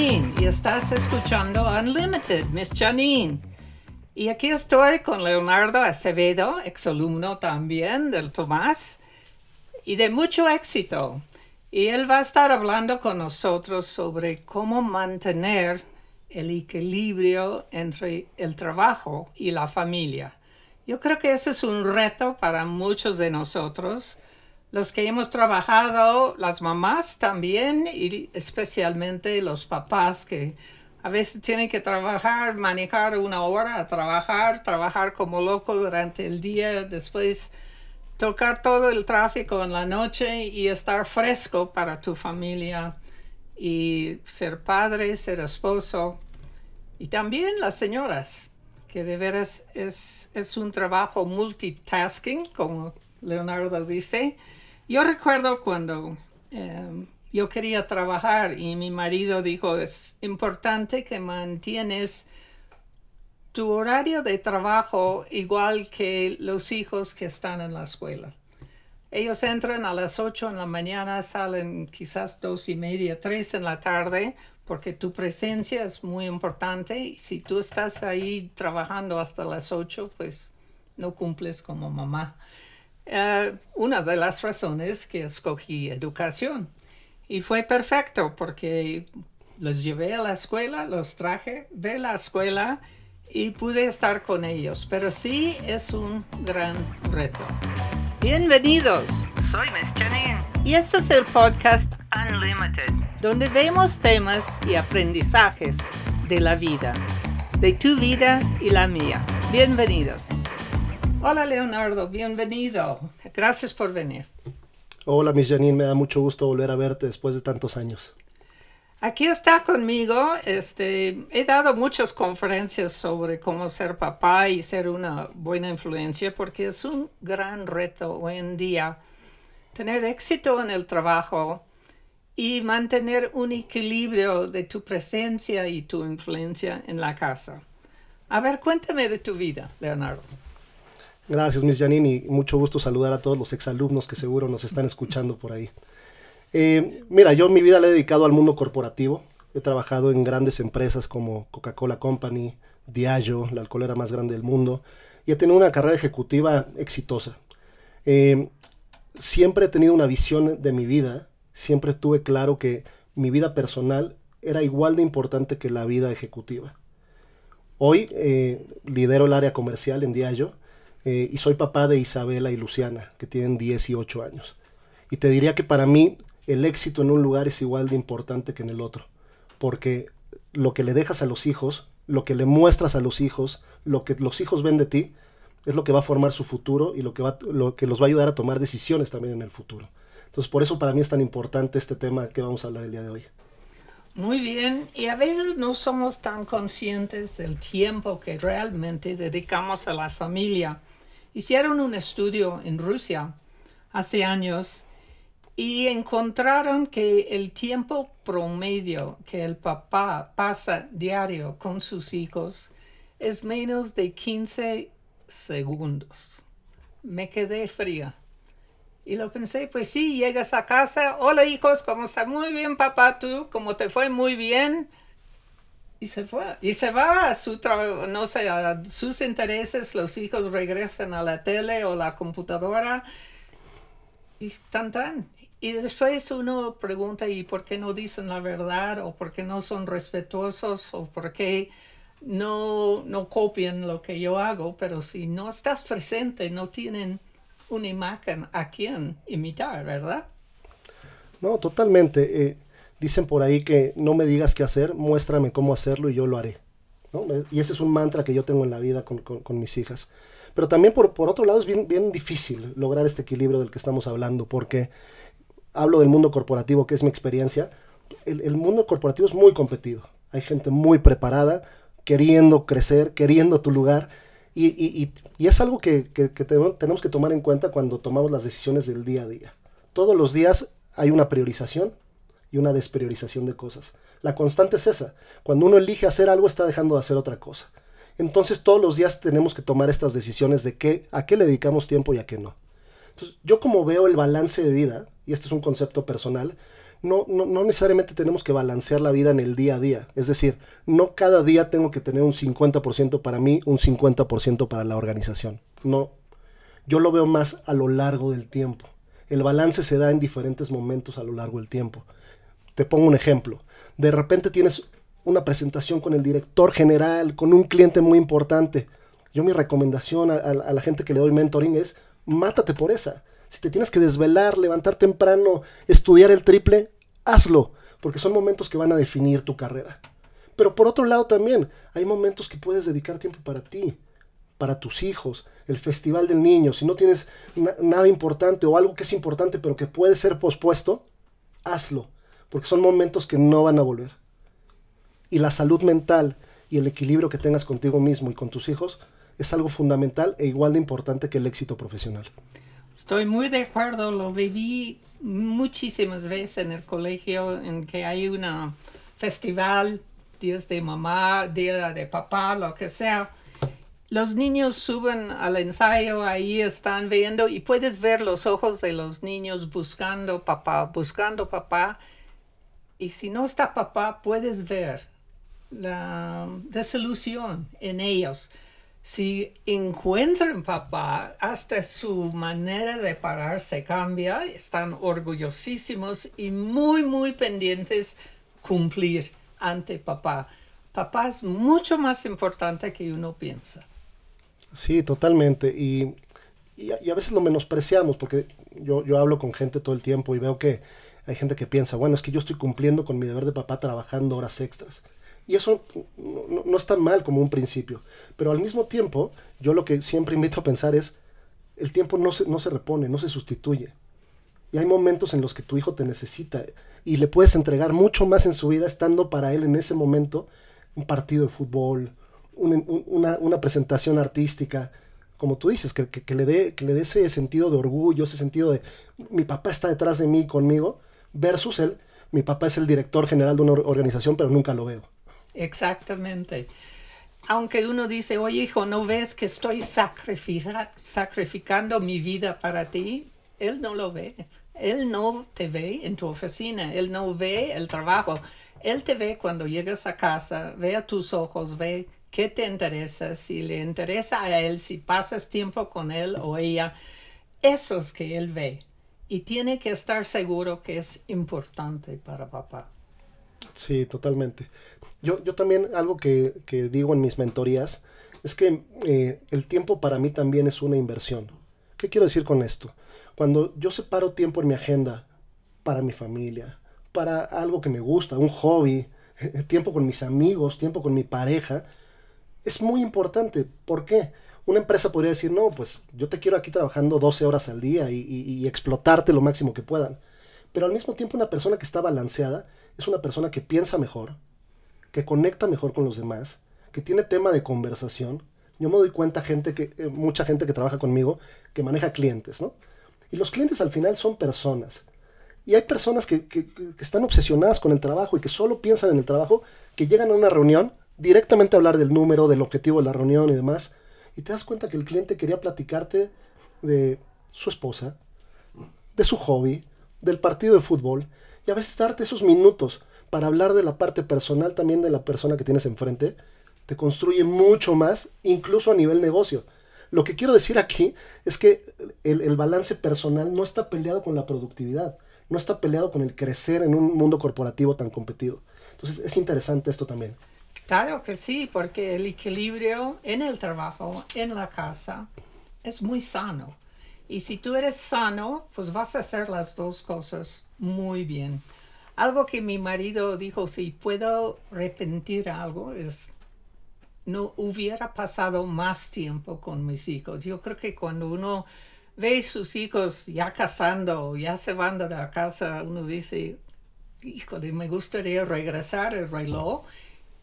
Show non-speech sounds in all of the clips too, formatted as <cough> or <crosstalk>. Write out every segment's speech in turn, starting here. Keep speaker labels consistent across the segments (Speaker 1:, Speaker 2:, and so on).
Speaker 1: Y estás escuchando Unlimited, Miss Janine. Y aquí estoy con Leonardo Acevedo, exalumno también del Tomás y de mucho éxito. Y él va a estar hablando con nosotros sobre cómo mantener el equilibrio entre el trabajo y la familia. Yo creo que ese es un reto para muchos de nosotros, los que hemos trabajado, las mamás también, y especialmente los papás que a veces tienen que trabajar, manejar una hora trabajar, trabajar como loco durante el día, después tocar todo el tráfico en la noche y estar fresco para tu familia y ser padre, ser esposo. Y también las señoras, que de veras es, es un trabajo multitasking, como Leonardo dice. Yo recuerdo cuando em, yo quería trabajar y mi marido dijo, es importante que mantienes tu horario de trabajo igual que los hijos que están en la escuela. Ellos entran a las 8 en la mañana, salen quizás dos y media, tres en la tarde, porque tu presencia es muy importante si tú estás ahí trabajando hasta las 8, pues no cumples como mamá. Eh, una de las razones que escogí educación y fue perfecto porque los llevé a la escuela, los traje de la escuela y pude estar con ellos, pero sí es un gran reto. Bienvenidos, soy Miss Janine y este es el podcast Unlimited, donde vemos temas y aprendizajes de la vida, de tu vida y la mía. Bienvenidos. Hola Leonardo, bienvenido. Gracias por venir.
Speaker 2: Hola Miss Janine, me da mucho gusto volver a verte después de tantos años.
Speaker 1: Aquí está conmigo. Este, he dado muchas conferencias sobre cómo ser papá y ser una buena influencia porque es un gran reto hoy en día tener éxito en el trabajo y mantener un equilibrio de tu presencia y tu influencia en la casa. A ver, cuéntame de tu vida, Leonardo.
Speaker 2: Gracias, Miss Janine, y mucho gusto saludar a todos los exalumnos que seguro nos están escuchando por ahí. Eh, mira, yo mi vida la he dedicado al mundo corporativo. He trabajado en grandes empresas como Coca-Cola Company, Diageo, la alcoholera más grande del mundo, y he tenido una carrera ejecutiva exitosa. Eh, siempre he tenido una visión de mi vida, siempre tuve claro que mi vida personal era igual de importante que la vida ejecutiva. Hoy eh, lidero el área comercial en Diageo y soy papá de Isabela y Luciana, que tienen 18 años. Y te diría que para mí el éxito en un lugar es igual de importante que en el otro, porque lo que le dejas a los hijos, lo que le muestras a los hijos, lo que los hijos ven de ti, es lo que va a formar su futuro y lo que, va, lo que los va a ayudar a tomar decisiones también en el futuro. Entonces, por eso para mí es tan importante este tema que vamos a hablar el día de hoy.
Speaker 1: Muy bien, y a veces no somos tan conscientes del tiempo que realmente dedicamos a la familia. Hicieron un estudio en Rusia hace años y encontraron que el tiempo promedio que el papá pasa diario con sus hijos es menos de 15 segundos. Me quedé fría. Y lo pensé, pues sí, llegas a casa, hola hijos, ¿cómo está? Muy bien, papá, tú, ¿cómo te fue? Muy bien. Y se fue. Y se va a su trabajo, no sé, a sus intereses, los hijos regresan a la tele o la computadora y están tan. Y después uno pregunta, ¿y por qué no dicen la verdad? ¿O por qué no son respetuosos? ¿O por qué no, no copian lo que yo hago? Pero si no estás presente, no tienen una imagen a quien imitar, ¿verdad?
Speaker 2: No, totalmente. Eh, dicen por ahí que no me digas qué hacer, muéstrame cómo hacerlo y yo lo haré. Y ese es un mantra que yo tengo en la vida con, mis hijas. Pero también por, otro lado es bien difícil lograr este equilibrio del que estamos hablando, porque hablo del mundo corporativo, que es mi experiencia, el, mundo corporativo es muy competido. Hay gente muy preparada, queriendo crecer, queriendo tu lugar. Y, es algo que, tenemos que tomar en cuenta cuando tomamos las decisiones del día a día. Todos los días hay una priorización y una despriorización de cosas. La constante es esa. Cuando uno elige hacer algo, está dejando de hacer otra cosa. Entonces todos los días tenemos que tomar estas decisiones de qué, a qué le dedicamos tiempo y a qué no. Yo como veo el balance de vida, y este es un concepto personal, no, no, no, necesariamente tenemos que balancear la vida en el día a día. Es decir, no cada día tengo que tener un 50% para mí, un 50% para la organización. No, yo lo veo más a lo largo del tiempo. El balance se da en diferentes momentos a lo largo del tiempo. Te pongo un ejemplo. De repente tienes una presentación con el director general, con un cliente muy importante. Yo mi recomendación a, la gente que le doy mentoring es, mátate por esa si te tienes que desvelar, levantar temprano, estudiar el triple, hazlo, porque son momentos que van a definir tu carrera. Pero por otro lado también, hay momentos que puedes dedicar tiempo para ti, para tus hijos, el Festival del Niño. Si no tienes nada importante o algo que es importante pero que puede ser pospuesto, hazlo, porque son momentos que no van a volver. Y la salud mental y el equilibrio que tengas contigo mismo y con tus hijos es algo fundamental e igual de importante que el éxito profesional.
Speaker 1: Estoy muy de acuerdo, lo viví muchísimas veces en el colegio en que hay un festival, días de mamá, día de papá, lo que sea. Los niños suben al ensayo, ahí están viendo y puedes ver los ojos de los niños buscando papá, buscando papá. Y si no está papá, puedes ver la desilusión en ellos si encuentran papá, hasta su manera de pararse cambia, están orgullosísimos y muy, muy pendientes cumplir ante papá. Papá es mucho más importante que uno piensa.
Speaker 2: Sí, totalmente. Y, y, a, veces lo menospreciamos, porque yo, yo hablo con gente todo el tiempo y veo que hay gente que piensa, bueno, es que yo estoy cumpliendo con mi deber de papá trabajando horas extras. Y eso no, está mal como un principio. Pero al mismo tiempo, yo lo que siempre invito a pensar es, el tiempo no se, no se repone, no se sustituye. Y hay momentos en los que tu hijo te necesita y le puedes entregar mucho más en su vida estando para él en ese momento un partido de fútbol, una, presentación artística, como tú dices, que, que, le dé, que le dé ese sentido de orgullo, ese sentido de mi papá está detrás de mí, conmigo, versus él, mi papá es el director general de una organización, pero nunca lo veo.
Speaker 1: Exactamente. Aunque uno dice, oye hijo, ¿no ves que estoy sacrificando mi vida para ti? Él no lo ve. Él no te ve en tu oficina. Él no ve el trabajo. Él te ve cuando llegas a casa, ve a tus ojos, ve qué te interesa, si le interesa a él, si pasas tiempo con él o ella. Eso es que él ve. Y tiene que estar seguro que es importante para papá.
Speaker 2: Sí, totalmente. Yo, yo también algo que, digo en mis mentorías es que eh, el tiempo para mí también es una inversión. ¿Qué quiero decir con esto? Cuando yo separo tiempo en mi agenda para mi familia, para algo que me gusta, un hobby, <laughs> tiempo con mis amigos, tiempo con mi pareja, es muy importante. ¿Por qué? Una empresa podría decir, no, pues yo te quiero aquí trabajando 12 horas al día y, explotarte lo máximo que puedan. Pero al mismo tiempo una persona que está balanceada es una persona que piensa mejor, que conecta mejor con los demás, que tiene tema de conversación. Yo me doy cuenta, gente que, eh, mucha gente que trabaja conmigo, que maneja clientes, ¿no? Y los clientes al final son personas. Y hay personas que, que, están obsesionadas con el trabajo y que solo piensan en el trabajo, que llegan a una reunión directamente a hablar del número, del objetivo de la reunión y demás. Y te das cuenta que el cliente quería platicarte de su esposa, de su hobby, del partido de fútbol. Y a veces darte esos minutos para hablar de la parte personal también de la persona que tienes enfrente, te construye mucho más, incluso a nivel negocio. Lo que quiero decir aquí es que el, balance personal no está peleado con la productividad, no está peleado con el crecer en un mundo corporativo tan competido. Entonces es interesante esto también.
Speaker 1: Claro que sí, porque el equilibrio en el trabajo, en la casa, es muy sano. Y si tú eres sano, pues vas a hacer las dos cosas muy bien. Algo que mi marido dijo, si puedo arrepentir algo, es no hubiera pasado más tiempo con mis hijos. Yo creo que cuando uno ve a sus hijos ya casando, ya se van de la casa, uno dice, híjole, me gustaría regresar el reloj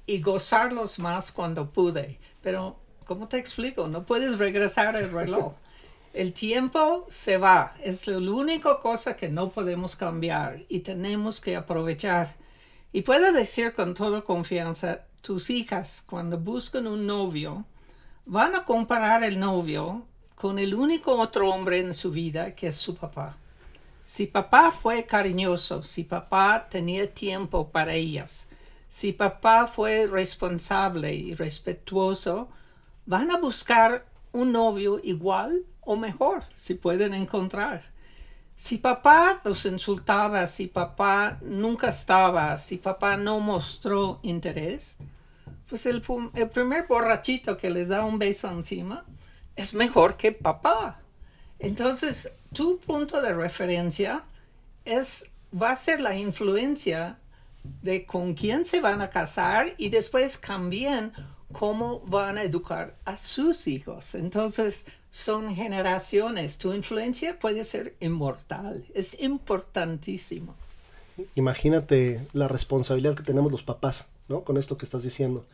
Speaker 1: y gozarlos más cuando pude. Pero, ¿cómo te explico? No puedes regresar el reloj. <laughs> El tiempo se va, es la única cosa que no podemos cambiar y tenemos que aprovechar. Y puedo decir con toda confianza, tus hijas cuando buscan un novio van a comparar el novio con el único otro hombre en su vida que es su papá. Si papá fue cariñoso, si papá tenía tiempo para ellas, si papá fue responsable y respetuoso, van a buscar un novio igual o mejor, si pueden encontrar. Si papá los insultaba, si papá nunca estaba, si papá no mostró interés, pues el, primer borrachito que les da un beso encima es mejor que papá. Entonces, tu punto de referencia es, va a ser la influencia de con quién se van a casar y después también cómo van a educar a sus hijos. Entonces, son generaciones. Tu influencia puede ser inmortal. Es importantísimo.
Speaker 2: Imagínate la responsabilidad que tenemos los papás, ¿no? Con esto que estás diciendo,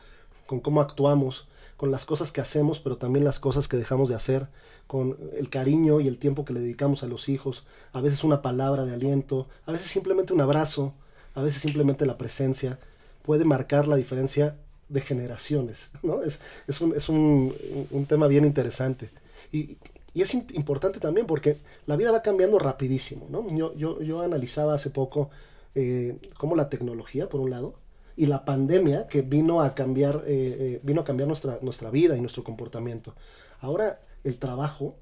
Speaker 2: con cómo actuamos, con las cosas que hacemos, pero también las cosas que dejamos de hacer, con el cariño y el tiempo que le dedicamos a los hijos, a veces una palabra de aliento, a veces simplemente un abrazo, a veces simplemente la presencia, puede marcar la diferencia de generaciones, <laughs> ¿no? Es, es, un, es un, un tema bien interesante. Y, es importante también porque la vida va cambiando rapidísimo, ¿no? Yo, yo, yo analizaba hace poco eh, cómo la tecnología, por un lado, y la pandemia que vino a cambiar, eh, eh, vino a cambiar nuestra, nuestra vida y nuestro comportamiento. Ahora el trabajo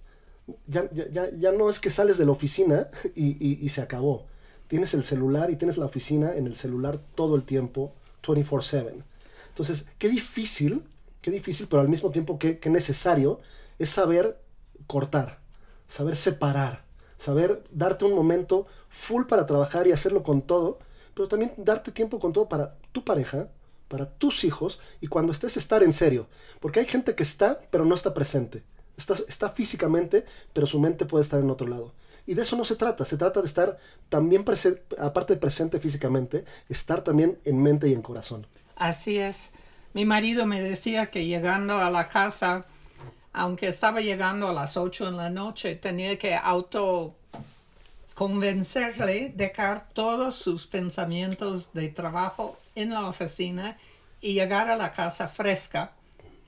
Speaker 2: ya, ya, ya no es que sales de la oficina <laughs> y, y, se acabó. Tienes el celular y tienes la oficina en el celular todo el tiempo, 24/7. Entonces, qué difícil, qué difícil, pero al mismo tiempo qué, necesario es saber cortar, saber separar, saber darte un momento full para trabajar y hacerlo con todo, pero también darte tiempo con todo para tu pareja, para tus hijos y cuando estés estar en serio. Porque hay gente que está, pero no está presente. Está físicamente, pero su mente puede estar en otro lado. Y de eso no se trata, se trata de estar también presente, aparte de presente físicamente, estar también en mente y en corazón.
Speaker 1: Así es. Mi marido me decía que llegando a la casa, aunque estaba llegando a las 8 en la noche, tenía que auto convencerle dejar todos sus pensamientos de trabajo en la oficina y llegar a la casa fresca.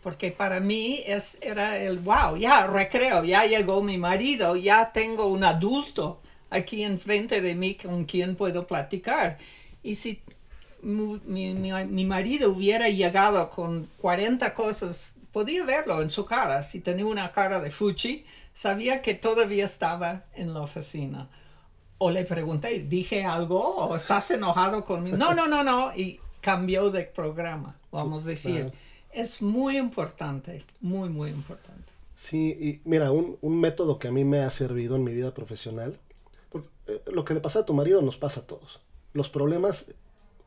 Speaker 1: Porque para mí es, era el, wow, ya recreo, ya llegó mi marido, ya tengo un adulto aquí enfrente de mí con quien puedo platicar. Y si mi, mi marido hubiera llegado con 40 cosas podía verlo en su cara. Si tenía una cara de fuchi, sabía que todavía estaba en la oficina. O le pregunté, ¿dije algo? ¿O estás enojado conmigo? No, no, no, no. Y cambió de programa, vamos a decir. Es muy importante, muy, muy importante.
Speaker 2: Sí, y mira, un, un, método que a mí me ha servido en mi vida profesional, eh, lo que le pasa a tu marido nos pasa a todos. Los problemas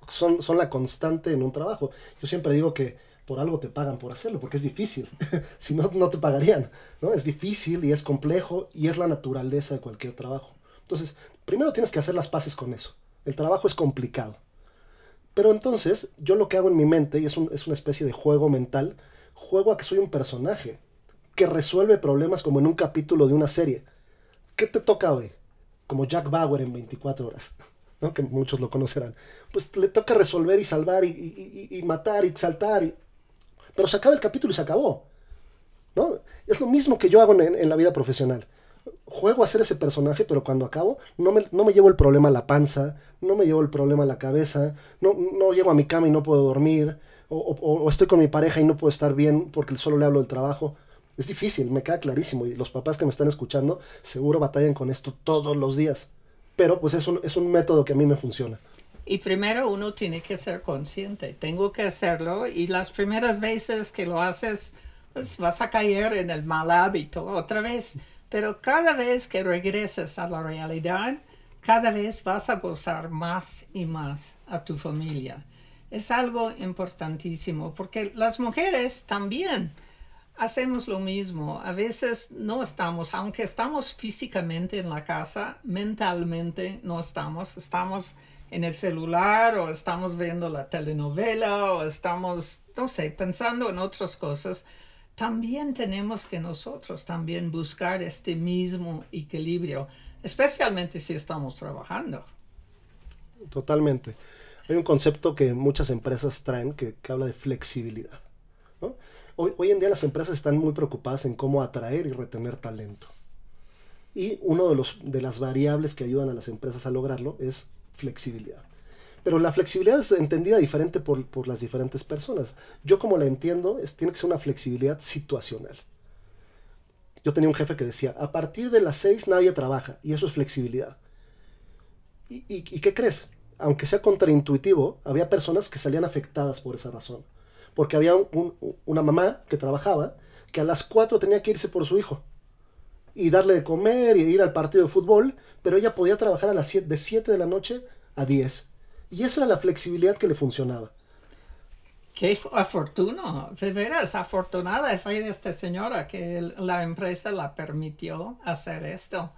Speaker 2: son, son la constante en un trabajo. Yo siempre digo que por algo te pagan por hacerlo, porque es difícil. <laughs> si no, no te pagarían. ¿no? Es difícil y es complejo y es la naturaleza de cualquier trabajo. Entonces, primero tienes que hacer las paces con eso. El trabajo es complicado. Pero entonces, yo lo que hago en mi mente, y es, es una especie de juego mental, juego a que soy un personaje que resuelve problemas como en un capítulo de una serie. ¿Qué te toca hoy? Como Jack Bauer en 24 horas. <laughs> ¿no? que muchos lo conocerán, pues le toca resolver y salvar y, matar y saltar y pero se acaba el capítulo y se acabó. ¿no? Es lo mismo que yo hago en, la vida profesional. Juego a ser ese personaje, pero cuando acabo, no me, no me, llevo el problema a la panza, no me llevo el problema a la cabeza, no, no llego a mi cama y no puedo dormir, o, o, estoy con mi pareja y no puedo estar bien porque solo le hablo del trabajo. Es difícil, me queda clarísimo, y los papás que me están escuchando seguro batallan con esto todos los días. Pero pues es un, es un método que a mí me funciona.
Speaker 1: Y primero uno tiene que ser consciente, tengo que hacerlo y las primeras veces que lo haces, pues vas a caer en el mal hábito otra vez. Pero cada vez que regresas a la realidad, cada vez vas a gozar más y más a tu familia. Es algo importantísimo porque las mujeres también hacemos lo mismo. A veces no estamos, aunque estamos físicamente en la casa, mentalmente no estamos, estamos en el celular o estamos viendo la telenovela o estamos, no sé, pensando en otras cosas, también tenemos que nosotros también buscar este mismo equilibrio, especialmente si estamos trabajando.
Speaker 2: Totalmente. Hay un concepto que muchas empresas traen que, habla de flexibilidad. Hoy, hoy en día las empresas están muy preocupadas en cómo atraer y retener talento. Y uno de, los, de las variables que ayudan a las empresas a lograrlo es flexibilidad. Pero la flexibilidad es entendida diferente por, por las diferentes personas. Yo como la entiendo, tiene que ser una flexibilidad situacional. Yo tenía un jefe que decía, a partir de las 6 nadie trabaja, y eso es flexibilidad. ¿Y, y, qué crees? Aunque sea contraintuitivo, había personas que salían afectadas por esa razón. Porque había un, un, una mamá que trabajaba que a las 4 tenía que irse por su hijo y darle de comer y ir al partido de fútbol, pero ella podía trabajar a las 7, de 7 de la noche a 10. Y esa era la flexibilidad que le funcionaba.
Speaker 1: Qué afortuno, de veras, afortunada fue esta señora que la empresa la permitió hacer esto.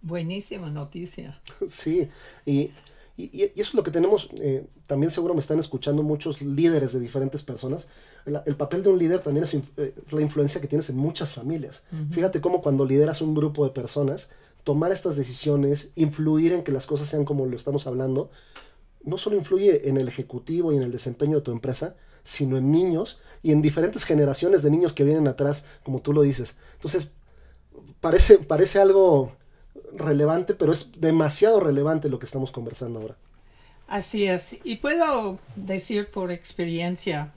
Speaker 1: Buenísima noticia. <laughs>
Speaker 2: Sí, y, y, y eso es lo que tenemos, eh, también seguro me están escuchando muchos líderes de diferentes personas. El, el papel de un líder también es eh, la influencia que tienes en muchas familias. Uh -huh. Fíjate cómo cuando lideras un grupo de personas, tomar estas decisiones, influir en que las cosas sean como lo estamos hablando, no solo influye en el ejecutivo y en el desempeño de tu empresa, sino en niños y en diferentes generaciones de niños que vienen atrás, como tú lo dices. Entonces, parece, parece algo relevante, pero es demasiado relevante lo que estamos conversando ahora.
Speaker 1: Así es, y puedo decir por experiencia,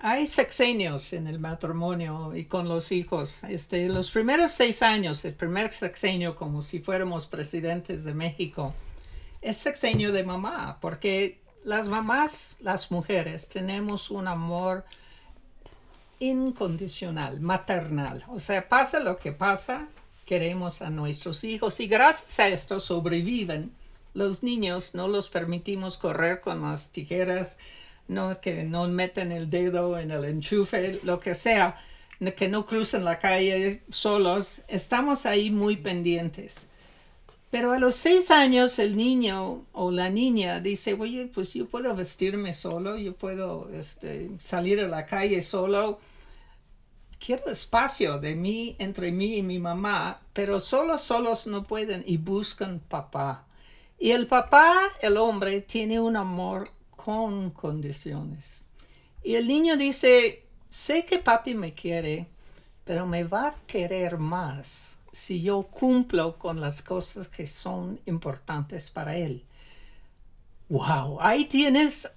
Speaker 1: hay sexenios en el matrimonio y con los hijos. Este, los primeros seis años, el primer sexenio, como si fuéramos presidentes de México, es sexenio de mamá, porque las mamás, las mujeres, tenemos un amor incondicional, maternal. O sea, pasa lo que pasa, queremos a nuestros hijos y gracias a esto sobreviven. Los niños no los permitimos correr con las tijeras, no que no meten el dedo en el enchufe, lo que sea, que no crucen la calle solos. Estamos ahí muy pendientes. Pero a los seis años el niño o la niña dice, oye, pues yo puedo vestirme solo, yo puedo este, salir a la calle solo. Quiero espacio de mí, entre mí y mi mamá, pero solos, solos no pueden y buscan papá. Y el papá, el hombre, tiene un amor con condiciones. Y el niño dice, sé que papi me quiere, pero me va a querer más si yo cumplo con las cosas que son importantes para él. Wow, ahí tienes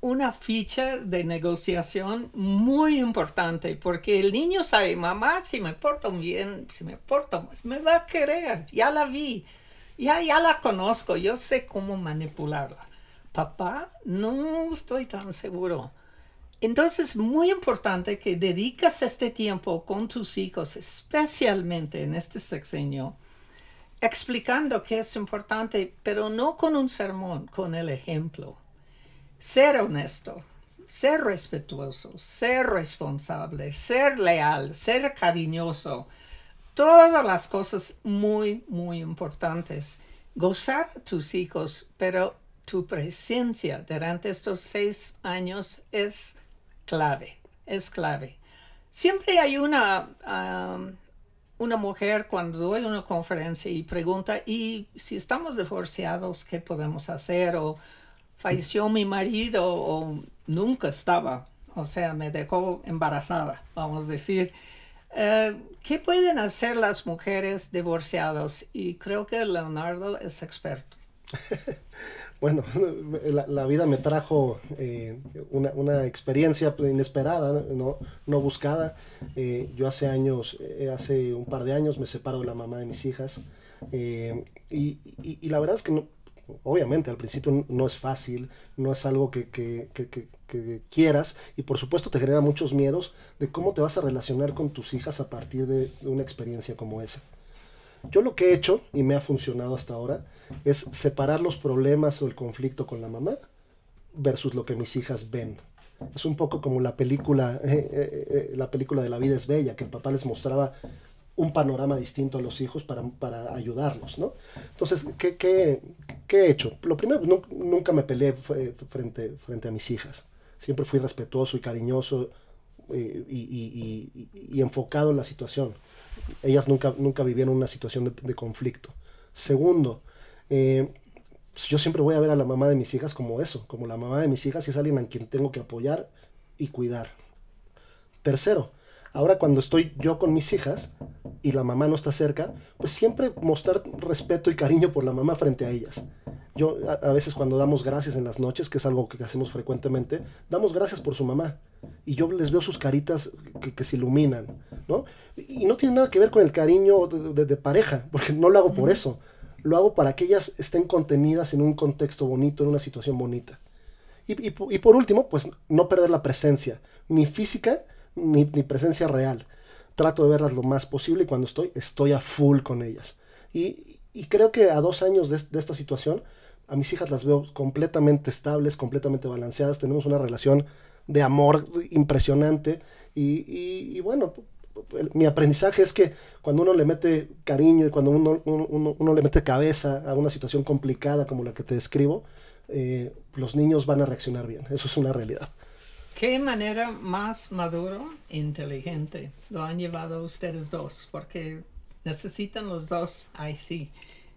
Speaker 1: una ficha de negociación muy importante porque el niño sabe, mamá, si me porto bien, si me porto me va a querer, ya la vi, ya, ya la conozco, yo sé cómo manipularla. Papá, no estoy tan seguro. Entonces, muy importante que dedicas este tiempo con tus hijos, especialmente en este sexenio, explicando que es importante, pero no con un sermón, con el ejemplo. Ser honesto, ser respetuoso, ser responsable, ser leal, ser cariñoso. Todas las cosas muy, muy importantes. Gozar a tus hijos, pero tu presencia durante estos seis años es clave, es clave. Siempre hay una, una mujer cuando doy una conferencia y pregunta, ¿y si estamos divorciados, qué podemos hacer? O falleció mi marido o nunca estaba, o sea, me dejó embarazada, vamos a decir. Uh, ¿Qué pueden hacer las mujeres divorciadas? Y creo que Leonardo es experto. <laughs>
Speaker 2: bueno, <laughs> la, la, vida me trajo eh, una, una, experiencia inesperada, no, no buscada. Eh, yo hace años, eh, hace un par de años me separo de la mamá de mis hijas eh, y, y, y, la verdad es que no, obviamente al principio no es fácil, no es algo que, que, que, que, quieras y por supuesto te genera muchos miedos de cómo te vas a relacionar con tus hijas a partir de, de una experiencia como esa. Yo lo que he hecho, y me ha funcionado hasta ahora, es separar los problemas o el conflicto con la mamá versus lo que mis hijas ven. Es un poco como la película, <laughs> eh, eh, eh, la película de La vida es bella, que el papá les mostraba un panorama distinto a los hijos para, para ayudarlos, ¿no? Entonces, ¿qué, qué, qué he hecho? Lo primero, nunca me peleé frente, frente a mis hijas. Siempre fui respetuoso y cariñoso y enfocado en la situación ellas nunca, nunca vivieron una situación de, conflicto. Segundo, eh, pues yo siempre voy a ver a la mamá de mis hijas como eso, como la mamá de mis hijas y es alguien a quien tengo que apoyar y cuidar. Tercero, Ahora cuando estoy yo con mis hijas y la mamá no está cerca, pues siempre mostrar respeto y cariño por la mamá frente a ellas. Yo a, veces cuando damos gracias en las noches, que es algo que hacemos frecuentemente, damos gracias por su mamá. Y yo les veo sus caritas que, se iluminan, ¿no? Y no tiene nada que ver con el cariño de, pareja, <laughs> porque no lo hago por eso. Lo hago para que ellas estén contenidas en un contexto bonito, en una situación bonita. Y, y, por último, pues no perder la presencia, ni física ni, presencia real. Trato de verlas lo más posible y cuando estoy, estoy a full con ellas. Y, creo que a dos años de, esta situación, a mis hijas las veo completamente estables, completamente balanceadas. Tenemos una relación de amor impresionante. Y, bueno, mi aprendizaje es que cuando uno le mete cariño y cuando uno, le mete cabeza a una situación complicada como la que te describo, eh, los niños van a reaccionar bien. Eso es una realidad.
Speaker 1: ¿Qué manera más maduro inteligente lo han llevado ustedes dos? Porque necesitan los dos ahí sí.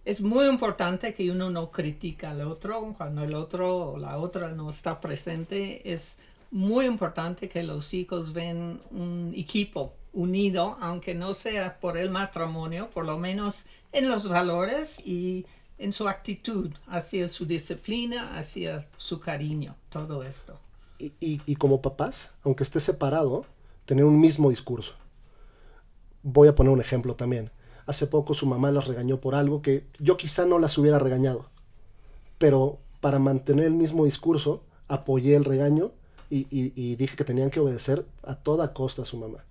Speaker 1: Es muy importante que uno no critica al otro cuando el otro o la otra no está presente. Es muy importante que los hijos ven un equipo unido, aunque no sea por el matrimonio, por lo menos en los valores y en su actitud, hacia su disciplina, hacia su cariño, todo esto
Speaker 2: y, como papás, aunque esté separado, tener un mismo discurso. Voy a poner un ejemplo también. Hace poco su mamá las regañó por algo que yo quizá no las hubiera regañado, pero para mantener el mismo discurso apoyé el regaño y, dije que tenían que obedecer a toda costa a su mamá.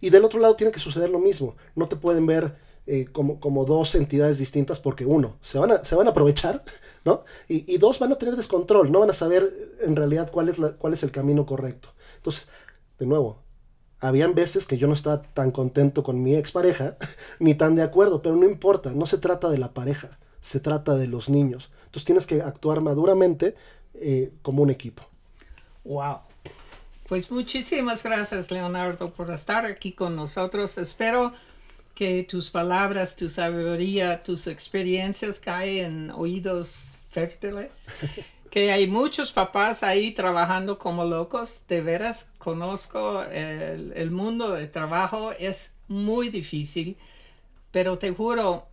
Speaker 2: Y del otro lado tiene que suceder lo mismo. No te pueden ver eh, como, como dos entidades distintas porque uno, se van a, se van a aprovechar, ¿no? Y, dos, van a tener descontrol, no van a saber en realidad cuál es, cuál es el camino correcto. Entonces, de nuevo, habían veces que yo no estaba tan contento con mi expareja, <laughs> ni tan de acuerdo, pero no importa, no se trata de la pareja, se trata de los niños. Entonces tienes que actuar maduramente eh, como un equipo.
Speaker 1: Wow. Pues muchísimas gracias, Leonardo, por estar aquí con nosotros. Espero que tus palabras, tu sabiduría, tus experiencias caen en oídos fértiles. <laughs> que hay muchos papás ahí trabajando como locos. De veras, conozco el, el mundo del trabajo, es muy difícil, pero te juro,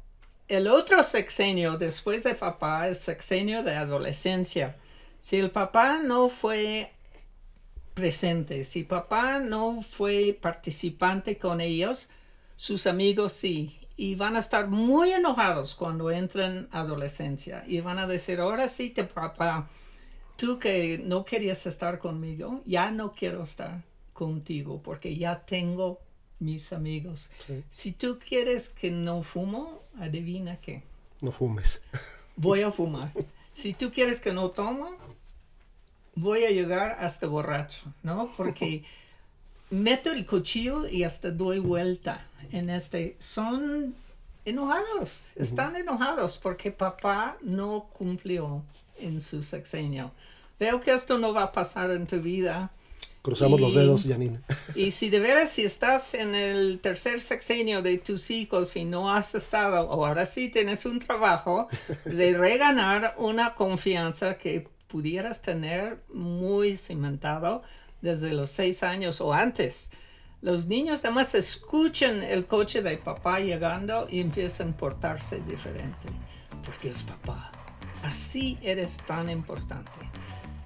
Speaker 1: el otro sexenio después de papá es sexenio de adolescencia. Si el papá no fue presente, si papá no fue participante con ellos, sus amigos sí, y van a estar muy enojados cuando entren adolescencia y van a decir, ahora sí te papá, tú que no querías estar conmigo, ya no quiero estar contigo porque ya tengo mis amigos. Si tú quieres que no fumo, adivina qué.
Speaker 2: No fumes.
Speaker 1: Voy a <laughs> fumar. Si tú quieres que no tomo, voy a llegar hasta borracho, ¿no? Porque <laughs> meto el cuchillo y hasta doy vuelta en este. Son enojados, están enojados porque papá no cumplió en su sexenio. Veo que esto no va a pasar en tu vida.
Speaker 2: Cruzamos los dedos, Janine. <laughs>
Speaker 1: Y si de veras, si estás en el tercer sexenio de tus hijos y no has estado, o ahora sí tienes un trabajo, <laughs> de reganar una confianza que pudieras tener muy cimentado, desde los seis años o antes. Los niños además escuchan el coche de papá llegando y empiezan a portarse diferente, porque es papá. Así eres tan importante.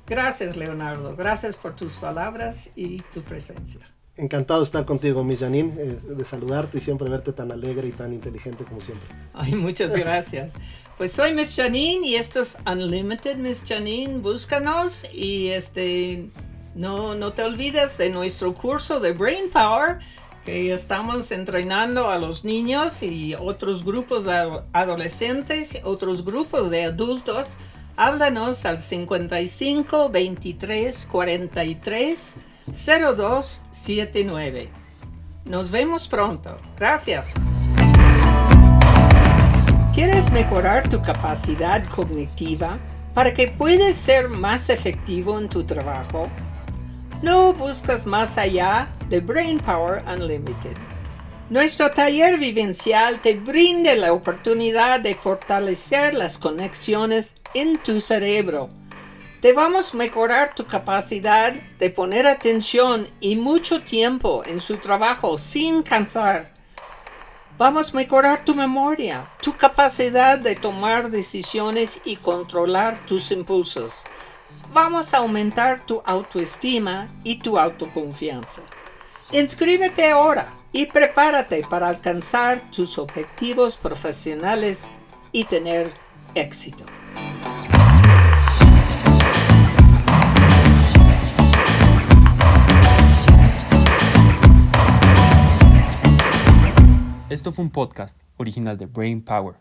Speaker 1: Gracias, Leonardo. Gracias por tus palabras y tu presencia.
Speaker 2: Encantado de estar contigo, Miss Janine, eh, de saludarte y siempre verte tan alegre y tan inteligente como siempre.
Speaker 1: Ay, muchas <laughs> gracias. Pues soy Miss Janine y esto es Unlimited Miss Janine. Búscanos y este no, no te olvides de nuestro curso de Brain Power que estamos entrenando a los niños y otros grupos de adolescentes, otros grupos de adultos. Háblanos al 55 23 43 02 79. Nos vemos pronto. Gracias. ¿Quieres mejorar tu capacidad cognitiva para que puedas ser más efectivo en tu trabajo? No buscas más allá de Brain Power Unlimited. Nuestro taller vivencial te brinda la oportunidad de fortalecer las conexiones en tu cerebro. Te vamos a mejorar tu capacidad de poner atención y mucho tiempo en su trabajo sin cansar. Vamos a mejorar tu memoria, tu capacidad de tomar decisiones y controlar tus impulsos. Vamos a aumentar tu autoestima y tu autoconfianza. Inscríbete ahora y prepárate para alcanzar tus objetivos profesionales y tener éxito.
Speaker 3: Esto fue un podcast original de Brain Power.